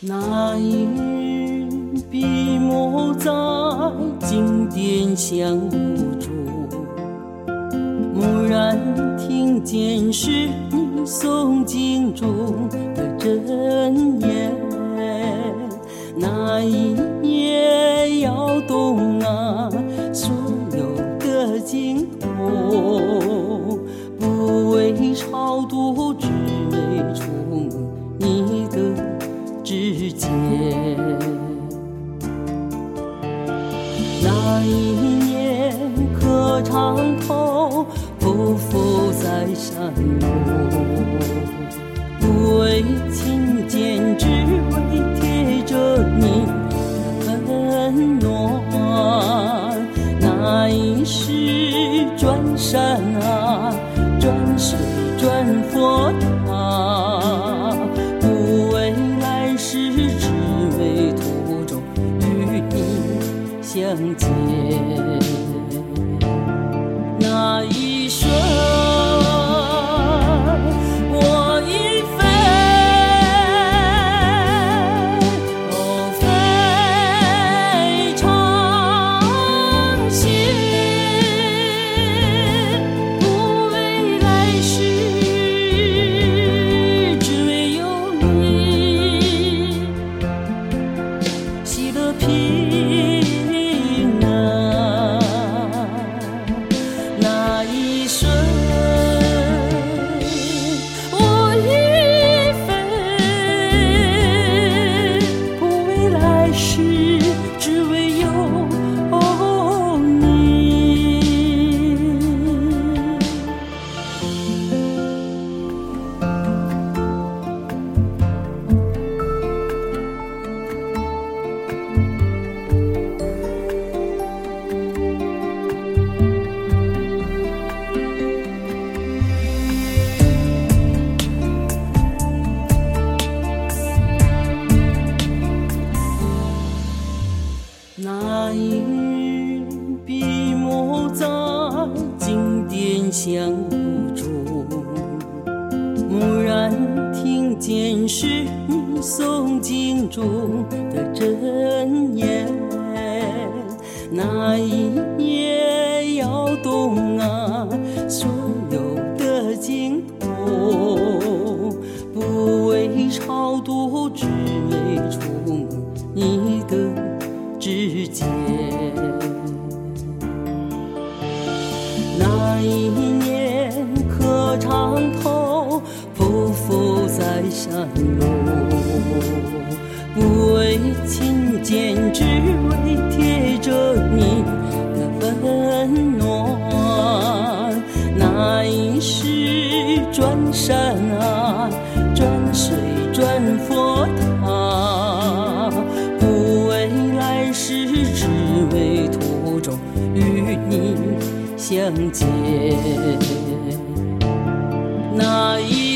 那一日，笔墨在经殿相无助，蓦然听见是你诵经中的真言。那一夜摇动指尖。那一年磕长头，匍匐在山路，不为觐见，只为贴着你的温暖。那一世转山啊，你相那一日，笔墨在经殿相无助，蓦然听见是你诵经中的真言。那一夜那一年磕长头，匍匐在山路，不为觐见，只为贴着你的温暖。那一世转山啊，转水转佛塔与你相见。那一